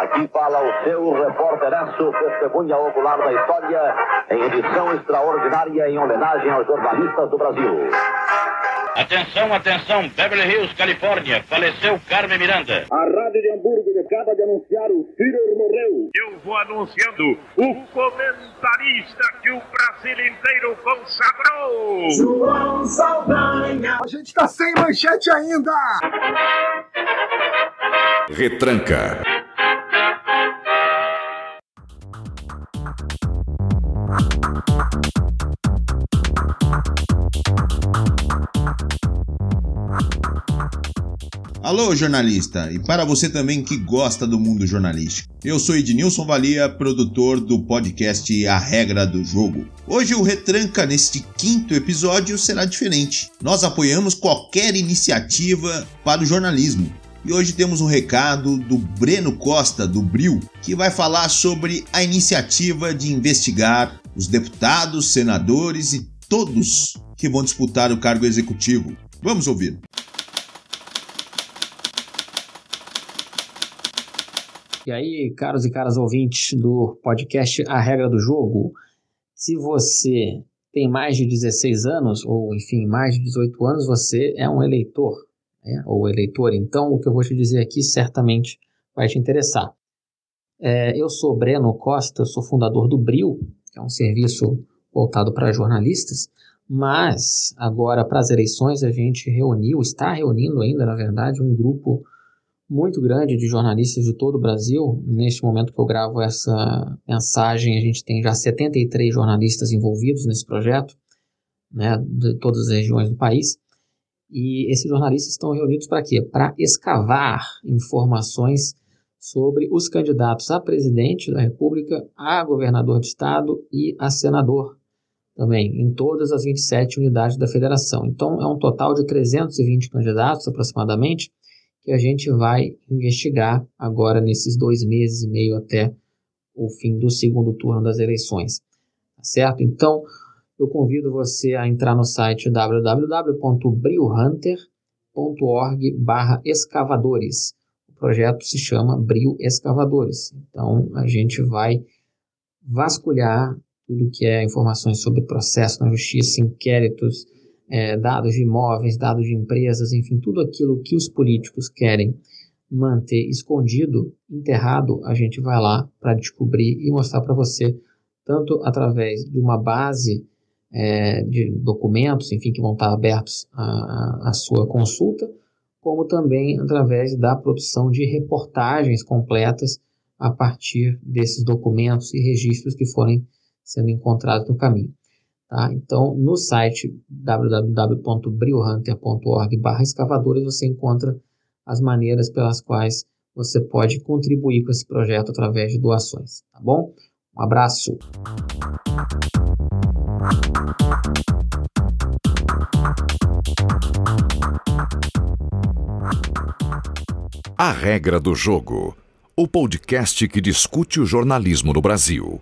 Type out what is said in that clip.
Aqui fala o seu repórteraço, testemunha ocular da história, em edição extraordinária em homenagem aos jornalistas do Brasil. Atenção, atenção, Beverly Hills, Califórnia. Faleceu Carmen Miranda. A Rádio de Hamburgo acaba de anunciar o Führer morreu. Eu vou anunciando o comentarista que o Brasil inteiro consagrou. João Saldanha. A gente tá sem manchete ainda. Retranca. Alô, jornalista, e para você também que gosta do mundo jornalístico. Eu sou Ednilson Valia, produtor do podcast A Regra do Jogo. Hoje o Retranca, neste quinto episódio, será diferente. Nós apoiamos qualquer iniciativa para o jornalismo. E hoje temos um recado do Breno Costa, do Bril, que vai falar sobre a iniciativa de investigar os deputados, senadores e todos que vão disputar o cargo executivo. Vamos ouvir. E aí, caros e caras ouvintes do podcast A Regra do Jogo, se você tem mais de 16 anos, ou enfim, mais de 18 anos, você é um eleitor, né? ou eleitor, então o que eu vou te dizer aqui certamente vai te interessar. É, eu sou Breno Costa, sou fundador do Bril, que é um serviço voltado para jornalistas, mas agora para as eleições a gente reuniu, está reunindo ainda, na verdade, um grupo muito grande de jornalistas de todo o Brasil. Neste momento que eu gravo essa mensagem, a gente tem já 73 jornalistas envolvidos nesse projeto, né, de todas as regiões do país. E esses jornalistas estão reunidos para quê? Para escavar informações sobre os candidatos a presidente da República, a governador de estado e a senador também, em todas as 27 unidades da federação. Então, é um total de 320 candidatos aproximadamente que a gente vai investigar agora nesses dois meses e meio até o fim do segundo turno das eleições. Tá certo? Então, eu convido você a entrar no site www.brilhunter.org barra escavadores. O projeto se chama Brio Escavadores. Então, a gente vai vasculhar tudo que é informações sobre processo na justiça, inquéritos, é, dados de imóveis, dados de empresas, enfim, tudo aquilo que os políticos querem manter escondido, enterrado, a gente vai lá para descobrir e mostrar para você, tanto através de uma base é, de documentos, enfim, que vão estar abertos à, à sua consulta, como também através da produção de reportagens completas a partir desses documentos e registros que forem sendo encontrados no caminho. Tá? Então, no site www.briohunter.org escavadores você encontra as maneiras pelas quais você pode contribuir com esse projeto através de doações, tá bom? Um abraço! A Regra do Jogo, o podcast que discute o jornalismo no Brasil.